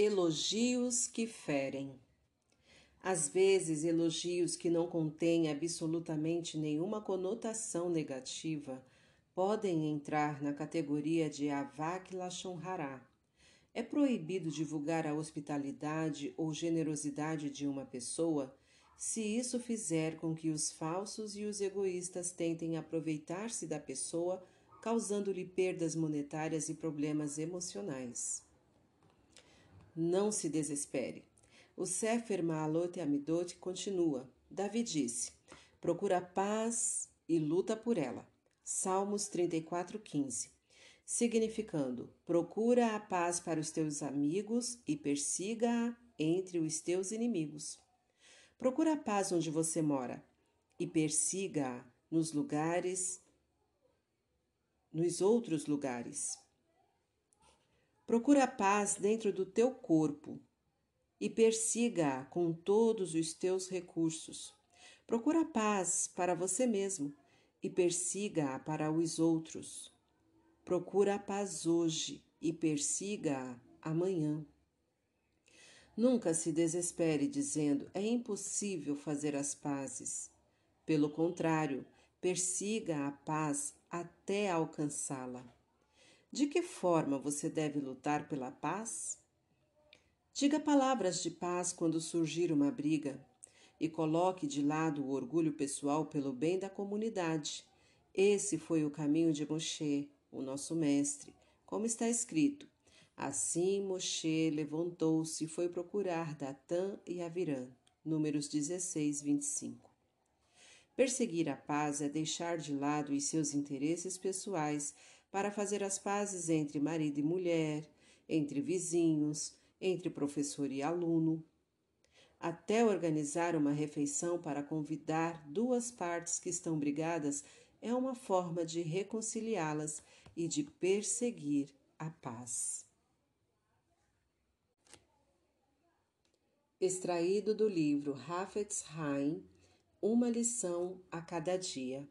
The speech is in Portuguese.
Elogios que ferem. Às vezes, elogios que não contêm absolutamente nenhuma conotação negativa podem entrar na categoria de avak lashon hará. É proibido divulgar a hospitalidade ou generosidade de uma pessoa se isso fizer com que os falsos e os egoístas tentem aproveitar-se da pessoa, causando-lhe perdas monetárias e problemas emocionais. Não se desespere. O Sefer Maalot Amidot continua. Davi disse: Procura paz e luta por ela. Salmos 34:15. Significando: Procura a paz para os teus amigos e persiga-a entre os teus inimigos. Procura a paz onde você mora e persiga-a nos lugares nos outros lugares. Procura a paz dentro do teu corpo e persiga-a com todos os teus recursos. Procura a paz para você mesmo e persiga-a para os outros. Procura a paz hoje e persiga-a amanhã. Nunca se desespere dizendo é impossível fazer as pazes. Pelo contrário, persiga a paz até alcançá-la. De que forma você deve lutar pela paz? Diga palavras de paz quando surgir uma briga e coloque de lado o orgulho pessoal pelo bem da comunidade. Esse foi o caminho de Moshe, o nosso mestre, como está escrito. Assim Moshe levantou-se e foi procurar Datã e Avirã. Números 16, 25. Perseguir a paz é deixar de lado os seus interesses pessoais para fazer as pazes entre marido e mulher, entre vizinhos, entre professor e aluno, até organizar uma refeição para convidar duas partes que estão brigadas é uma forma de reconciliá-las e de perseguir a paz. Extraído do livro Hafetz Haim, Uma lição a cada dia.